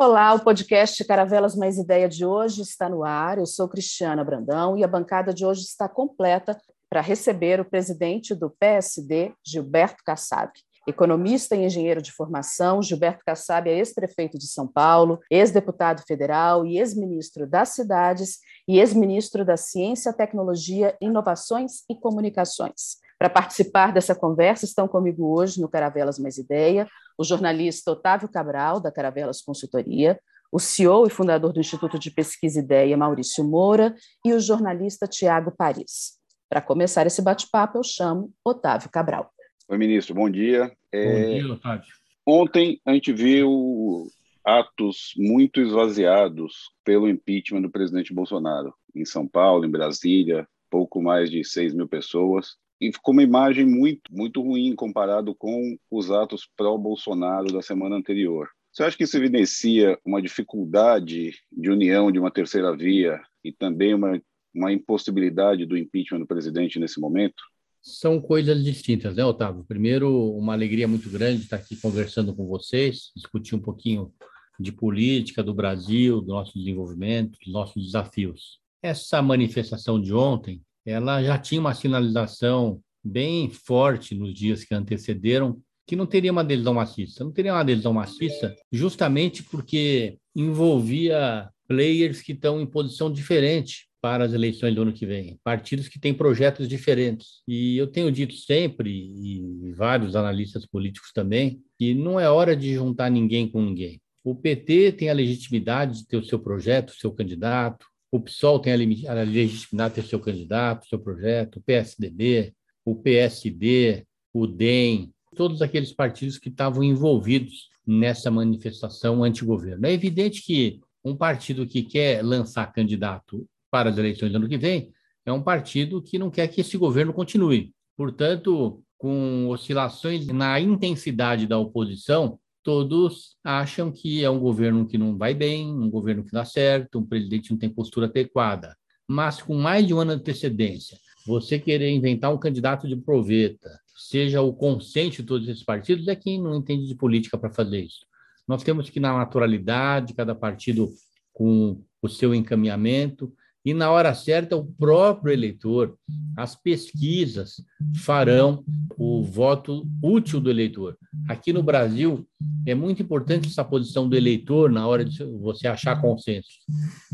Olá, o podcast Caravelas Mais Ideia de hoje está no ar. Eu sou Cristiana Brandão e a bancada de hoje está completa para receber o presidente do PSD, Gilberto Kassab. Economista e engenheiro de formação, Gilberto Kassab é ex-prefeito de São Paulo, ex-deputado federal e ex-ministro das Cidades e ex-ministro da Ciência, Tecnologia, Inovações e Comunicações. Para participar dessa conversa, estão comigo hoje no Caravelas Mais Ideia o jornalista Otávio Cabral, da Caravelas Consultoria, o CEO e fundador do Instituto de Pesquisa Ideia, Maurício Moura, e o jornalista Tiago Paris. Para começar esse bate-papo, eu chamo Otávio Cabral. Oi, ministro, bom dia. É... Bom dia, Otávio. Ontem a gente viu atos muito esvaziados pelo impeachment do presidente Bolsonaro, em São Paulo, em Brasília, pouco mais de 6 mil pessoas e ficou uma imagem muito, muito ruim comparado com os atos pró-Bolsonaro da semana anterior. Você acha que isso evidencia uma dificuldade de união de uma terceira via e também uma, uma impossibilidade do impeachment do presidente nesse momento? São coisas distintas, né, Otávio? Primeiro, uma alegria muito grande estar aqui conversando com vocês, discutir um pouquinho de política do Brasil, do nosso desenvolvimento, dos nossos desafios. Essa manifestação de ontem ela já tinha uma sinalização bem forte nos dias que antecederam que não teria uma adesão maciça. Não teria uma adesão maciça justamente porque envolvia players que estão em posição diferente para as eleições do ano que vem, partidos que têm projetos diferentes. E eu tenho dito sempre, e vários analistas políticos também, que não é hora de juntar ninguém com ninguém. O PT tem a legitimidade de ter o seu projeto, o seu candidato, o PSOL tem a legitimidade de ter seu candidato, seu projeto, o PSDB, o PSD, o DEM, todos aqueles partidos que estavam envolvidos nessa manifestação anti-governo. É evidente que um partido que quer lançar candidato para as eleições do ano que vem é um partido que não quer que esse governo continue. Portanto, com oscilações na intensidade da oposição, todos acham que é um governo que não vai bem, um governo que dá certo, um presidente que não tem postura adequada. Mas com mais de um ano de antecedência, você querer inventar um candidato de proveta, seja o consenso de todos esses partidos, é quem não entende de política para fazer isso. Nós temos que, na naturalidade, cada partido com o seu encaminhamento, e na hora certa o próprio eleitor, as pesquisas farão o voto útil do eleitor. Aqui no Brasil é muito importante essa posição do eleitor na hora de você achar consenso.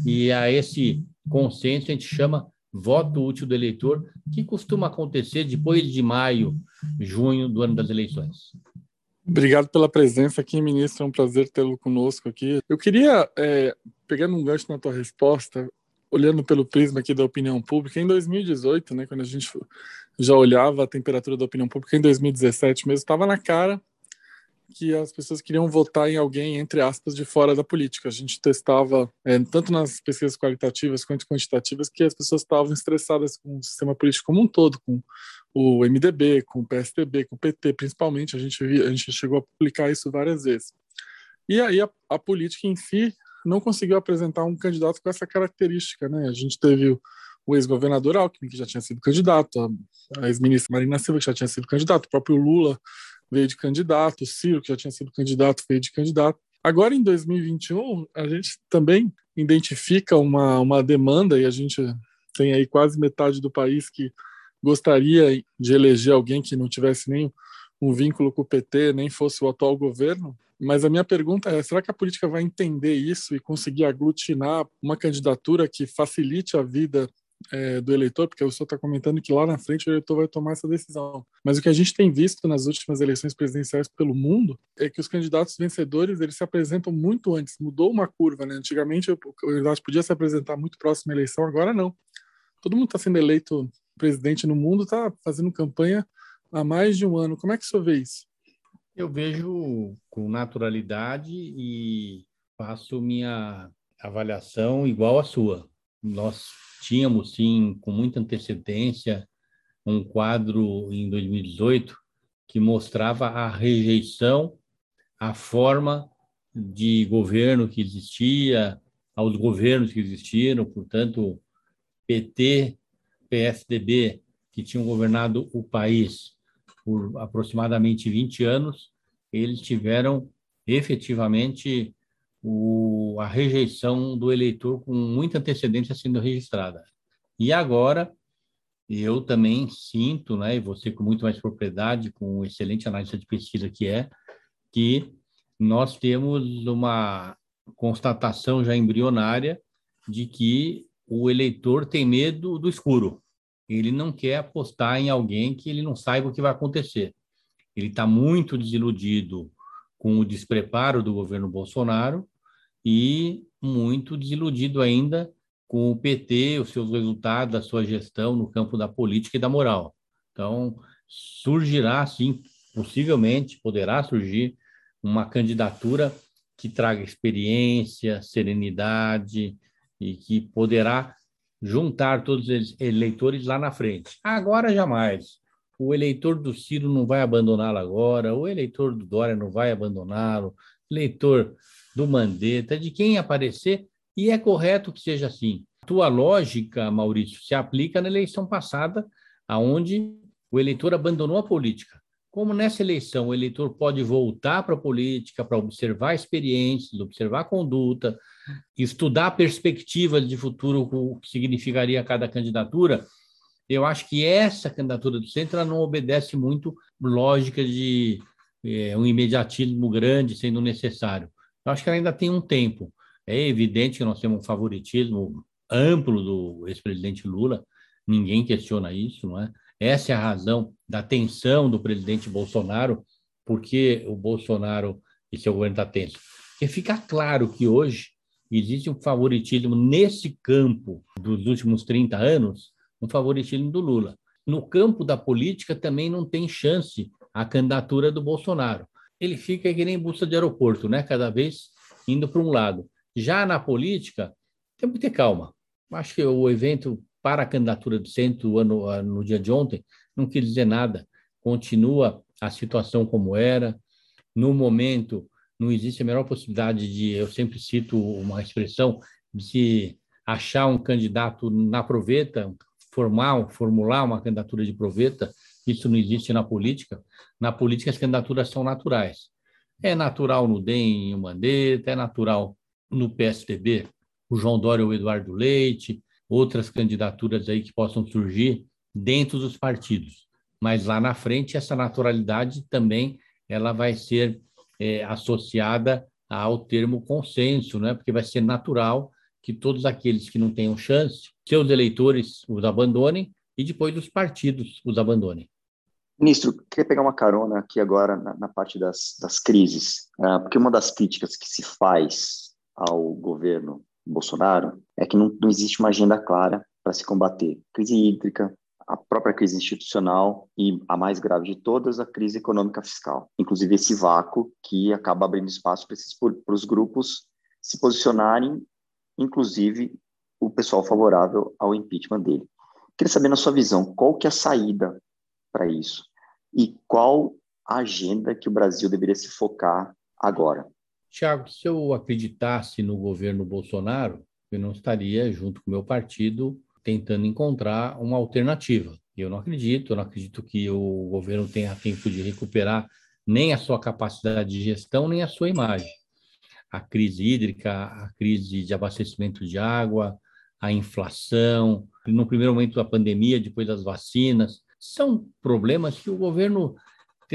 E a esse consenso a gente chama voto útil do eleitor, que costuma acontecer depois de maio, junho do ano das eleições. Obrigado pela presença aqui, ministro. É um prazer tê-lo conosco aqui. Eu queria, é, pegando um gancho na tua resposta, olhando pelo prisma aqui da opinião pública, em 2018, né, quando a gente já olhava a temperatura da opinião pública, em 2017 mesmo, estava na cara que as pessoas queriam votar em alguém, entre aspas, de fora da política. A gente testava, é, tanto nas pesquisas qualitativas quanto quantitativas, que as pessoas estavam estressadas com o sistema político como um todo, com o MDB, com o PSDB, com o PT, principalmente. A gente, a gente chegou a publicar isso várias vezes. E aí a, a política em si não conseguiu apresentar um candidato com essa característica. Né? A gente teve o, ex-governador Alckmin, que já tinha sido candidato, a ex-ministra Marina Silva, que já tinha sido candidato, o próprio Lula veio de candidato, o Ciro, que já tinha sido candidato, veio de candidato. Agora, em 2021, a gente também identifica uma, uma demanda, e a gente tem aí quase metade do país que gostaria de eleger alguém que não tivesse nem um vínculo com o PT, nem fosse o atual governo, mas a minha pergunta é: será que a política vai entender isso e conseguir aglutinar uma candidatura que facilite a vida é, do eleitor? Porque o senhor está comentando que lá na frente o eleitor vai tomar essa decisão. Mas o que a gente tem visto nas últimas eleições presidenciais pelo mundo é que os candidatos vencedores eles se apresentam muito antes. Mudou uma curva, né? Antigamente o candidato podia se apresentar muito próximo à eleição, agora não. Todo mundo está sendo eleito presidente no mundo, está fazendo campanha há mais de um ano. Como é que o senhor vê isso? Eu vejo com naturalidade e faço minha avaliação igual à sua. Nós tínhamos, sim, com muita antecedência, um quadro em 2018 que mostrava a rejeição à forma de governo que existia, aos governos que existiram, portanto, PT, PSDB, que tinham governado o país por aproximadamente 20 anos, eles tiveram efetivamente o, a rejeição do eleitor com muita antecedência sendo registrada. E agora, eu também sinto, né, e você com muito mais propriedade, com um excelente análise de pesquisa que é, que nós temos uma constatação já embrionária de que o eleitor tem medo do escuro. Ele não quer apostar em alguém que ele não saiba o que vai acontecer. Ele está muito desiludido com o despreparo do governo Bolsonaro e muito desiludido ainda com o PT, os seus resultados, da sua gestão no campo da política e da moral. Então, surgirá, sim, possivelmente, poderá surgir uma candidatura que traga experiência, serenidade e que poderá juntar todos os eleitores lá na frente. Agora, jamais. O eleitor do Ciro não vai abandoná-lo agora, o eleitor do Dória não vai abandoná-lo, eleitor do Mandetta, de quem aparecer, e é correto que seja assim. Tua lógica, Maurício, se aplica na eleição passada, aonde o eleitor abandonou a política. Como nessa eleição o eleitor pode voltar para a política para observar experiências, observar conduta, estudar perspectivas de futuro, o que significaria cada candidatura, eu acho que essa candidatura do centro não obedece muito lógica de é, um imediatismo grande sendo necessário. Eu acho que ela ainda tem um tempo. É evidente que nós temos um favoritismo amplo do ex-presidente Lula, ninguém questiona isso, não é? Essa é a razão da tensão do presidente Bolsonaro, porque o Bolsonaro e seu governo está tenso. Porque fica claro que hoje existe um favoritismo nesse campo dos últimos 30 anos, um favoritismo do Lula. No campo da política também não tem chance a candidatura do Bolsonaro. Ele fica que nem busca de aeroporto, né? Cada vez indo para um lado. Já na política, temos que ter calma. Acho que o evento para a candidatura do centro no, no dia de ontem não quis dizer nada. Continua a situação como era. No momento, não existe a menor possibilidade de, eu sempre cito uma expressão, de se achar um candidato na proveta, formar, formular uma candidatura de proveta, isso não existe na política. Na política, as candidaturas são naturais. É natural no DEM e o Mandetta, é natural no PSDB, o João Dória ou o Eduardo Leite, outras candidaturas aí que possam surgir dentro dos partidos. Mas lá na frente, essa naturalidade também ela vai ser é, associada ao termo consenso, né? porque vai ser natural que todos aqueles que não tenham chance, seus eleitores os abandonem e depois os partidos os abandonem. Ministro, queria pegar uma carona aqui agora na, na parte das, das crises, uh, porque uma das críticas que se faz ao governo Bolsonaro é que não, não existe uma agenda clara para se combater crise hídrica, a própria crise institucional e a mais grave de todas, a crise econômica fiscal. Inclusive esse vácuo que acaba abrindo espaço para os grupos se posicionarem, inclusive o pessoal favorável ao impeachment dele. Queria saber na sua visão qual que é a saída para isso e qual a agenda que o Brasil deveria se focar agora. Tiago, se eu acreditasse no governo Bolsonaro, eu não estaria, junto com o meu partido, tentando encontrar uma alternativa. Eu não acredito, eu não acredito que o governo tenha tempo de recuperar nem a sua capacidade de gestão, nem a sua imagem. A crise hídrica, a crise de abastecimento de água, a inflação, no primeiro momento da pandemia, depois das vacinas, são problemas que o governo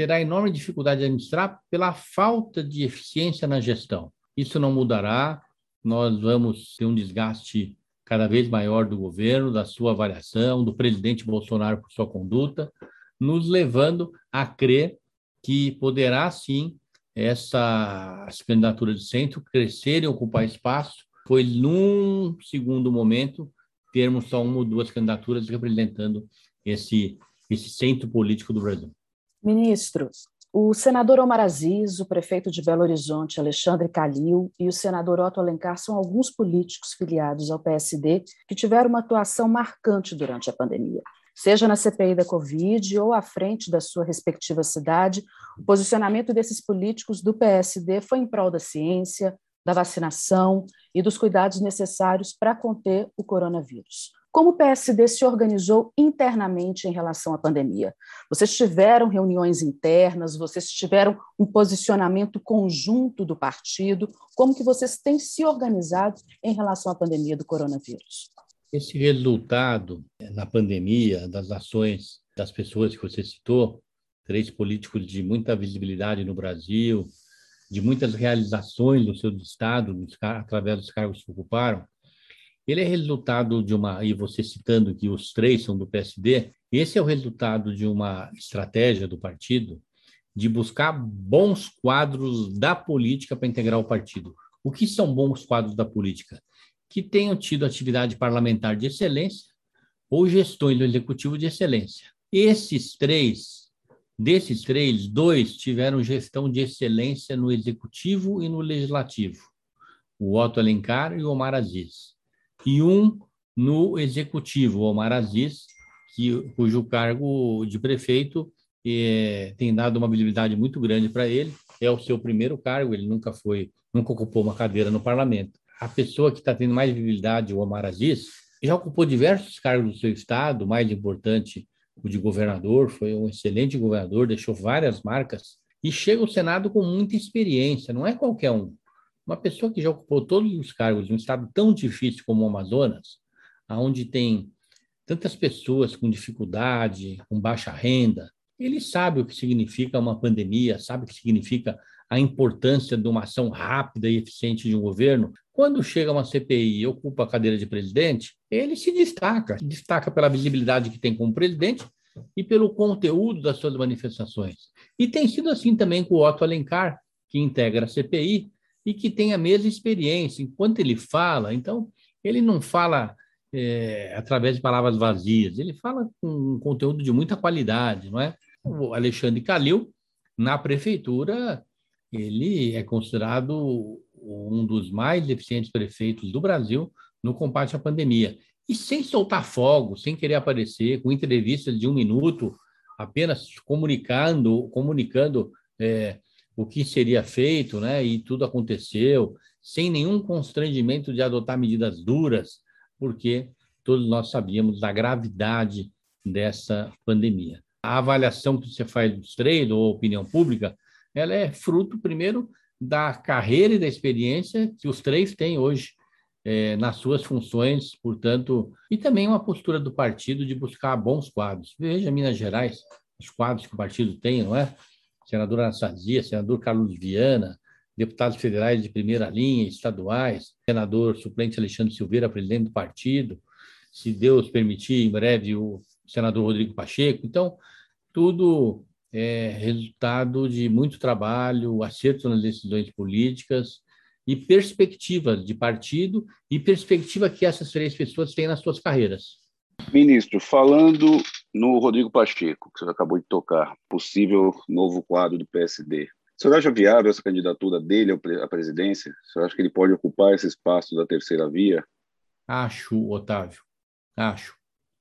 terá enorme dificuldade de administrar pela falta de eficiência na gestão. Isso não mudará, nós vamos ter um desgaste cada vez maior do governo, da sua avaliação, do presidente Bolsonaro por sua conduta, nos levando a crer que poderá sim essas candidaturas de centro crescerem, ocupar espaço, pois num segundo momento termos só uma ou duas candidaturas representando esse, esse centro político do Brasil. Ministro, o senador Omar Aziz, o prefeito de Belo Horizonte, Alexandre Calil, e o senador Otto Alencar são alguns políticos filiados ao PSD que tiveram uma atuação marcante durante a pandemia. Seja na CPI da Covid ou à frente da sua respectiva cidade, o posicionamento desses políticos do PSD foi em prol da ciência, da vacinação e dos cuidados necessários para conter o coronavírus. Como o PSD se organizou internamente em relação à pandemia? Vocês tiveram reuniões internas, vocês tiveram um posicionamento conjunto do partido? Como que vocês têm se organizado em relação à pandemia do coronavírus? Esse resultado na pandemia, das ações das pessoas que você citou, três políticos de muita visibilidade no Brasil, de muitas realizações do seu estado, através dos cargos que ocuparam, ele é resultado de uma, e você citando que os três são do PSD, esse é o resultado de uma estratégia do partido de buscar bons quadros da política para integrar o partido. O que são bons quadros da política? Que tenham tido atividade parlamentar de excelência ou gestões do executivo de excelência. Esses três, desses três, dois tiveram gestão de excelência no executivo e no legislativo. O Otto Alencar e o Omar Aziz e um no executivo, Omar Aziz, que, cujo cargo de prefeito é, tem dado uma visibilidade muito grande para ele. É o seu primeiro cargo, ele nunca foi, nunca ocupou uma cadeira no parlamento. A pessoa que está tendo mais visibilidade, o Omar Aziz, já ocupou diversos cargos do seu estado, mais importante o de governador, foi um excelente governador, deixou várias marcas e chega ao Senado com muita experiência, não é qualquer um. Uma pessoa que já ocupou todos os cargos de um estado tão difícil como o Amazonas, onde tem tantas pessoas com dificuldade, com baixa renda, ele sabe o que significa uma pandemia, sabe o que significa a importância de uma ação rápida e eficiente de um governo. Quando chega uma CPI e ocupa a cadeira de presidente, ele se destaca, destaca pela visibilidade que tem como presidente e pelo conteúdo das suas manifestações. E tem sido assim também com o Otto Alencar, que integra a CPI, e que tem a mesma experiência. Enquanto ele fala, então, ele não fala é, através de palavras vazias, ele fala com um conteúdo de muita qualidade, não é? O Alexandre Calil, na prefeitura, ele é considerado um dos mais eficientes prefeitos do Brasil no combate à pandemia. E sem soltar fogo, sem querer aparecer, com entrevistas de um minuto, apenas comunicando, comunicando é, o que seria feito, né? E tudo aconteceu sem nenhum constrangimento de adotar medidas duras, porque todos nós sabíamos da gravidade dessa pandemia. A avaliação que você faz dos três, ou opinião pública, ela é fruto, primeiro, da carreira e da experiência que os três têm hoje é, nas suas funções, portanto, e também uma postura do partido de buscar bons quadros. Veja Minas Gerais, os quadros que o partido tem, não é? Senador Anastasia, senador Carlos Viana, deputados federais de primeira linha, estaduais, senador suplente Alexandre Silveira, presidente do partido, se Deus permitir, em breve, o senador Rodrigo Pacheco. Então, tudo é resultado de muito trabalho, acerto nas decisões políticas e perspectivas de partido e perspectiva que essas três pessoas têm nas suas carreiras. Ministro, falando no Rodrigo Pacheco, que você acabou de tocar, possível novo quadro do PSD, o senhor acha viável essa candidatura dele à presidência? O senhor acha que ele pode ocupar esse espaço da terceira via? Acho, Otávio, acho.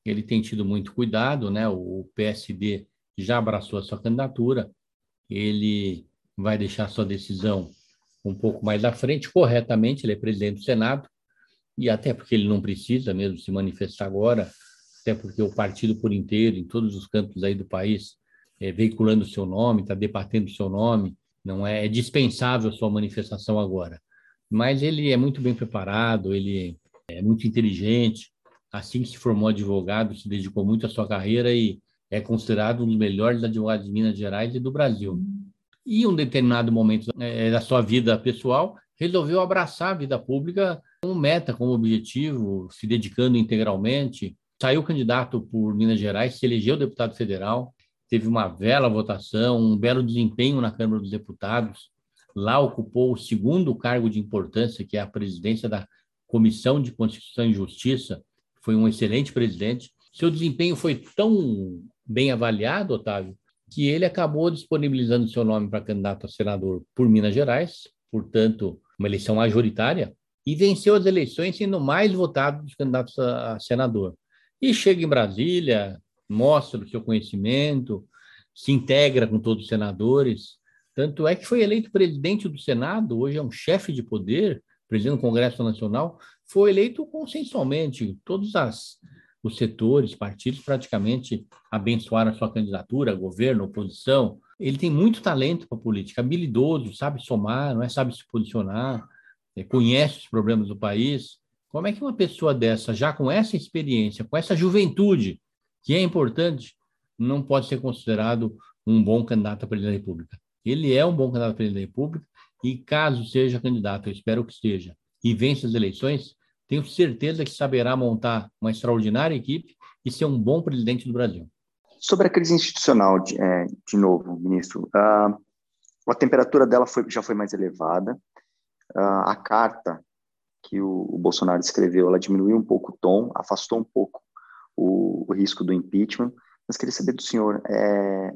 Ele tem tido muito cuidado, né? O PSD já abraçou a sua candidatura, ele vai deixar sua decisão um pouco mais à frente, corretamente, ele é presidente do Senado, e até porque ele não precisa mesmo se manifestar agora, até porque o partido por inteiro, em todos os campos aí do país, é, veiculando o seu nome, está debatendo o seu nome, não é, é dispensável sua manifestação agora. Mas ele é muito bem preparado, ele é muito inteligente, assim que se formou advogado, se dedicou muito à sua carreira e é considerado um dos melhores advogados de Minas Gerais e do Brasil. E em um determinado momento é, da sua vida pessoal, resolveu abraçar a vida pública como meta, como objetivo, se dedicando integralmente, saiu candidato por Minas Gerais, se elegeu deputado federal, teve uma bela votação, um belo desempenho na Câmara dos Deputados. Lá ocupou o segundo cargo de importância, que é a presidência da Comissão de Constituição e Justiça. Foi um excelente presidente. Seu desempenho foi tão bem avaliado, Otávio, que ele acabou disponibilizando seu nome para candidato a senador por Minas Gerais, portanto, uma eleição majoritária, e venceu as eleições sendo mais votado dos candidatos a senador e chega em Brasília, mostra o seu conhecimento, se integra com todos os senadores. Tanto é que foi eleito presidente do Senado, hoje é um chefe de poder, presidente do Congresso Nacional, foi eleito consensualmente. Todas as, os setores, partidos praticamente abençoaram a sua candidatura, governo, oposição. Ele tem muito talento para política, habilidoso, sabe somar, não é? sabe se posicionar, é, conhece os problemas do país. Como é que uma pessoa dessa, já com essa experiência, com essa juventude, que é importante, não pode ser considerado um bom candidato a presidente da República? Ele é um bom candidato a presidente da República e, caso seja candidato, eu espero que esteja, e vença as eleições, tenho certeza que saberá montar uma extraordinária equipe e ser um bom presidente do Brasil. Sobre a crise institucional, de, é, de novo, ministro, uh, a temperatura dela foi, já foi mais elevada. Uh, a carta que o, o, Bolsonaro escreveu, ela diminuiu um pouco o tom, afastou um pouco o, o risco do impeachment. Mas queria saber do senhor, é,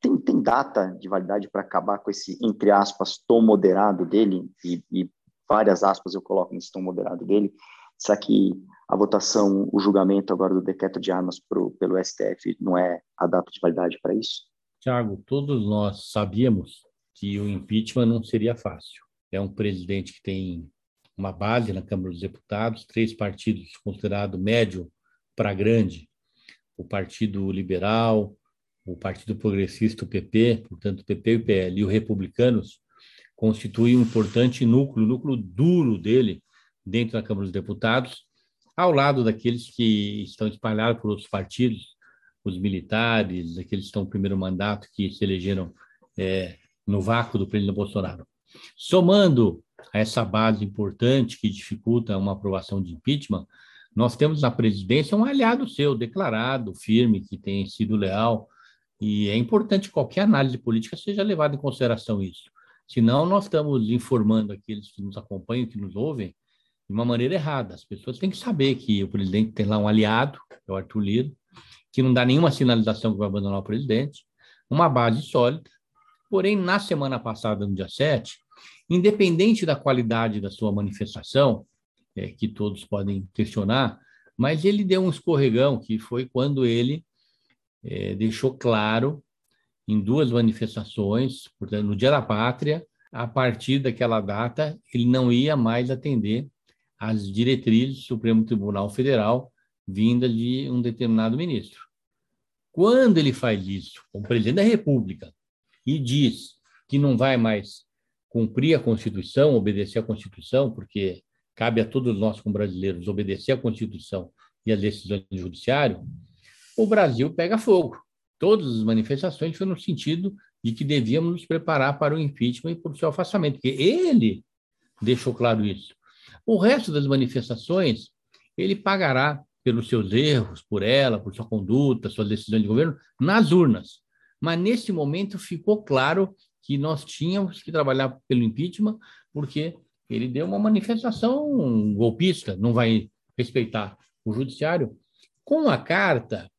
tem, tem data de validade para acabar com esse, entre aspas, tom moderado dele? E, e várias aspas eu coloco nesse tom moderado dele. Será que a votação, o julgamento agora do decreto de armas pro, pelo STF não é a data de validade para isso? Tiago, todos nós sabíamos que o impeachment não seria fácil. É um presidente que tem uma base na Câmara dos Deputados, três partidos considerados médio para grande, o Partido Liberal, o Partido Progressista, o PP, portanto, PP e o PL, e os republicanos, constituem um importante núcleo, núcleo duro dele dentro da Câmara dos Deputados, ao lado daqueles que estão espalhados por outros partidos, os militares, aqueles que estão no primeiro mandato, que se elegeram é, no vácuo do presidente Bolsonaro. Somando a essa base importante que dificulta uma aprovação de impeachment, nós temos na presidência um aliado seu, declarado, firme, que tem sido leal e é importante que qualquer análise política seja levada em consideração isso. Senão, nós estamos informando aqueles que nos acompanham, que nos ouvem, de uma maneira errada. As pessoas têm que saber que o presidente tem lá um aliado, é o Arthur Lira, que não dá nenhuma sinalização que vai abandonar o presidente, uma base sólida. Porém, na semana passada, no dia 7, independente da qualidade da sua manifestação, é, que todos podem questionar, mas ele deu um escorregão, que foi quando ele é, deixou claro em duas manifestações, portanto, no Dia da Pátria, a partir daquela data, ele não ia mais atender às diretrizes do Supremo Tribunal Federal vindas de um determinado ministro. Quando ele faz isso, como presidente da República, e diz que não vai mais cumprir a Constituição, obedecer à Constituição, porque cabe a todos nós, como brasileiros, obedecer à Constituição e às decisões do Judiciário, o Brasil pega fogo. Todas as manifestações foram no sentido de que devíamos nos preparar para o impeachment e para o seu afastamento, porque ele deixou claro isso. O resto das manifestações, ele pagará pelos seus erros, por ela, por sua conduta, suas decisões de governo, nas urnas. Mas nesse momento ficou claro que nós tínhamos que trabalhar pelo impeachment, porque ele deu uma manifestação golpista, não vai respeitar o judiciário. Com a carta,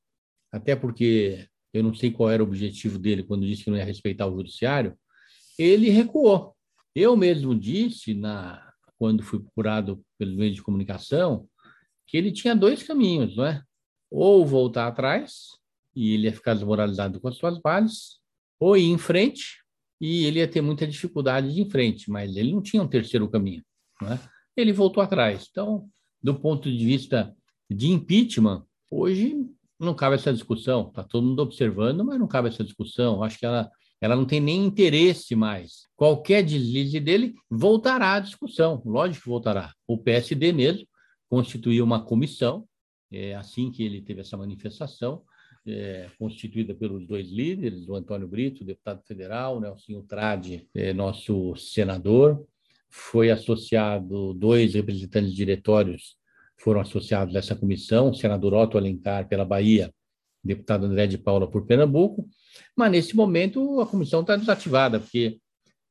até porque eu não sei qual era o objetivo dele quando disse que não ia respeitar o judiciário, ele recuou. Eu mesmo disse, na, quando fui procurado pelos meios de comunicação, que ele tinha dois caminhos, não é? Ou voltar atrás, e ele ia ficar desmoralizado com as suas bases, ou ir em frente, e ele ia ter muita dificuldade de ir em frente, mas ele não tinha um terceiro caminho. Não é? Ele voltou atrás. Então, do ponto de vista de impeachment, hoje não cabe essa discussão. Está todo mundo observando, mas não cabe essa discussão. Acho que ela, ela não tem nem interesse mais. Qualquer deslize dele voltará à discussão. Lógico que voltará. O PSD mesmo constituiu uma comissão, é, assim que ele teve essa manifestação, é, constituída pelos dois líderes, o Antônio Brito, deputado federal, o Nelson Trade, é, nosso senador. Foi associado dois representantes diretórios foram associados a essa comissão, o senador Otto Alencar pela Bahia, deputado André de Paula por Pernambuco, mas nesse momento a comissão está desativada, porque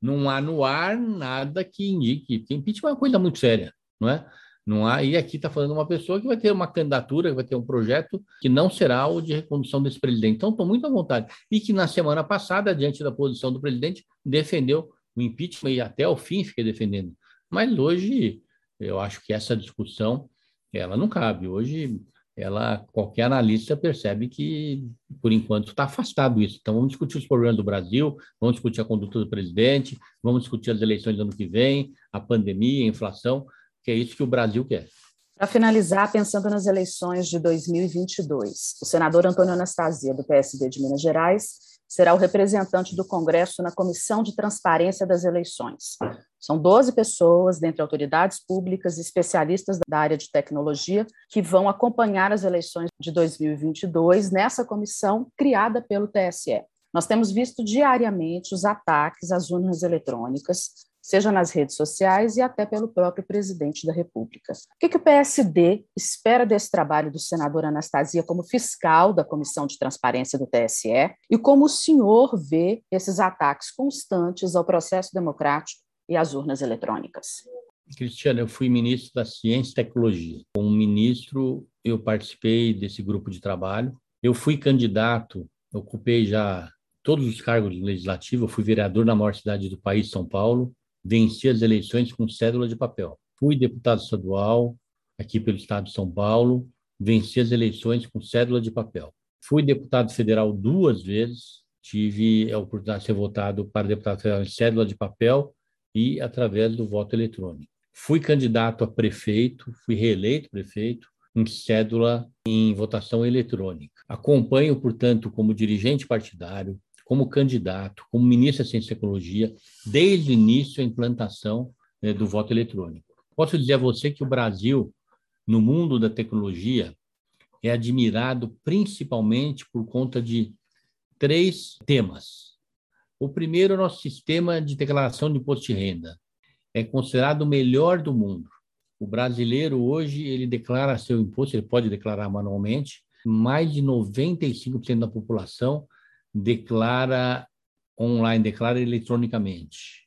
não há no ar nada que indique, porque impeachment é uma coisa muito séria, não é? Não há, e aqui está falando uma pessoa que vai ter uma candidatura, que vai ter um projeto que não será o de recondução desse presidente. Então, estou muito à vontade. E que na semana passada, diante da posição do presidente, defendeu o impeachment e até o fim fiquei defendendo. Mas hoje, eu acho que essa discussão ela não cabe. Hoje, ela qualquer analista percebe que, por enquanto, está afastado isso. Então, vamos discutir os problemas do Brasil, vamos discutir a conduta do presidente, vamos discutir as eleições do ano que vem, a pandemia, a inflação, que é isso que o Brasil quer. Para finalizar, pensando nas eleições de 2022, o senador Antônio Anastasia, do PSD de Minas Gerais, será o representante do Congresso na Comissão de Transparência das Eleições. São 12 pessoas, dentre autoridades públicas e especialistas da área de tecnologia, que vão acompanhar as eleições de 2022 nessa comissão criada pelo TSE. Nós temos visto diariamente os ataques às urnas eletrônicas, seja nas redes sociais e até pelo próprio presidente da República. O que, que o PSD espera desse trabalho do senador Anastasia como fiscal da Comissão de Transparência do TSE e como o senhor vê esses ataques constantes ao processo democrático e às urnas eletrônicas? Cristiano, eu fui ministro da Ciência e Tecnologia. Como ministro, eu participei desse grupo de trabalho. Eu fui candidato, ocupei já todos os cargos legislativos, fui vereador na maior cidade do país, São Paulo, venci as eleições com cédula de papel. Fui deputado estadual aqui pelo estado de São Paulo, venci as eleições com cédula de papel. Fui deputado federal duas vezes, tive a oportunidade de ser votado para deputado federal em cédula de papel e através do voto eletrônico. Fui candidato a prefeito, fui reeleito prefeito em cédula em votação eletrônica. Acompanho, portanto, como dirigente partidário, como candidato, como ministro da Ciência e Tecnologia, desde o início a implantação né, do voto eletrônico. Posso dizer a você que o Brasil, no mundo da tecnologia, é admirado principalmente por conta de três temas. O primeiro é o nosso sistema de declaração de imposto de renda. É considerado o melhor do mundo. O brasileiro hoje ele declara seu imposto, ele pode declarar manualmente. Mais de 95% da população declara online, declara eletronicamente.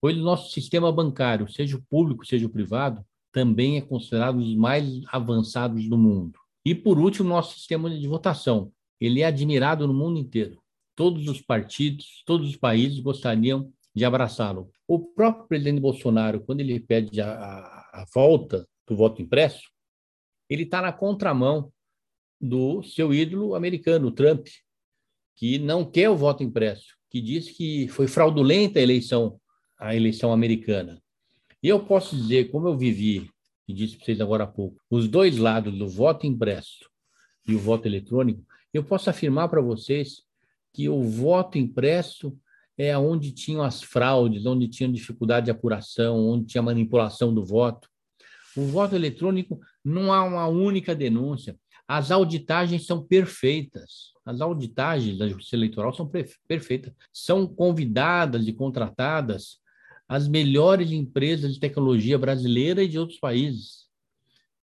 O nosso sistema bancário, seja o público, seja o privado, também é considerado dos mais avançados do mundo. E, por último, nosso sistema de votação. Ele é admirado no mundo inteiro. Todos os partidos, todos os países gostariam de abraçá-lo. O próprio presidente Bolsonaro, quando ele pede a, a, a volta do voto impresso, ele está na contramão do seu ídolo americano, Trump, que não quer o voto impresso, que diz que foi fraudulenta a eleição, a eleição americana. E eu posso dizer, como eu vivi, e disse para vocês agora há pouco, os dois lados do voto impresso e o voto eletrônico, eu posso afirmar para vocês que o voto impresso é onde tinham as fraudes, onde tinha dificuldade de apuração, onde tinha manipulação do voto. O voto eletrônico não há uma única denúncia. As auditagens são perfeitas. As auditagens da Justiça Eleitoral são perfeitas. São convidadas e contratadas as melhores empresas de tecnologia brasileira e de outros países.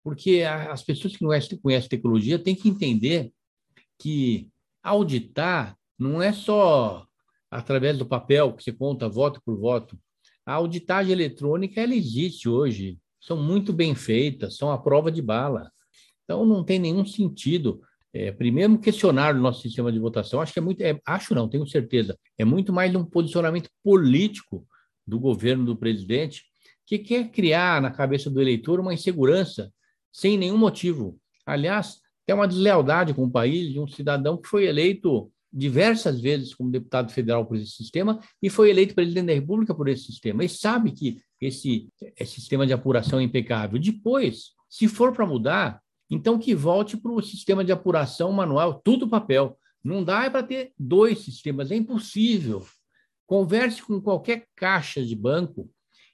Porque as pessoas que conhecem, conhecem tecnologia têm que entender que auditar não é só através do papel que você conta voto por voto. A auditagem eletrônica ela existe hoje, são muito bem feitas, são a prova de bala. Então, não tem nenhum sentido. É, primeiro, questionar o nosso sistema de votação. Acho que é muito. É, acho não, tenho certeza. É muito mais um posicionamento político do governo do presidente que quer criar na cabeça do eleitor uma insegurança sem nenhum motivo. Aliás, tem uma deslealdade com o país de um cidadão que foi eleito diversas vezes como deputado federal por esse sistema e foi eleito presidente da República por esse sistema. E sabe que esse, esse sistema de apuração é impecável. Depois, se for para mudar, então, que volte para o sistema de apuração manual, tudo papel. Não dá é para ter dois sistemas, é impossível. Converse com qualquer caixa de banco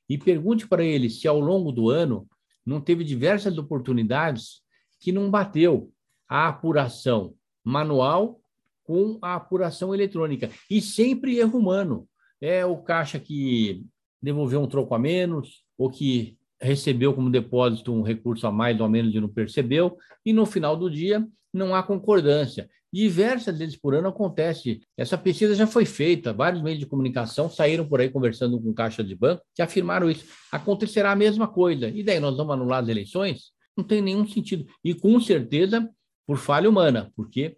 e pergunte para ele se ao longo do ano não teve diversas oportunidades que não bateu a apuração manual com a apuração eletrônica. E sempre erro humano. É o caixa que devolveu um troco a menos, ou que recebeu como depósito um recurso a mais ou a menos e não percebeu, e no final do dia não há concordância. Diversas vezes por ano acontece. Essa pesquisa já foi feita, vários meios de comunicação saíram por aí conversando com caixa de banco que afirmaram isso. Acontecerá a mesma coisa. E daí nós vamos anular as eleições? Não tem nenhum sentido. E com certeza por falha humana, porque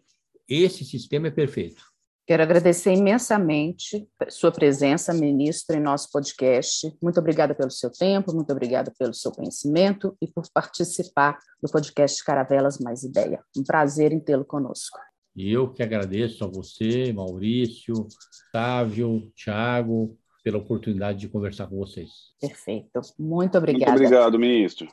esse sistema é perfeito. Quero agradecer imensamente sua presença, ministro, em nosso podcast. Muito obrigada pelo seu tempo, muito obrigada pelo seu conhecimento e por participar do podcast Caravelas Mais Ideia. Um prazer em tê-lo conosco. E eu que agradeço a você, Maurício, Sávio, Thiago, pela oportunidade de conversar com vocês. Perfeito. Muito obrigada. Muito obrigado, ministro.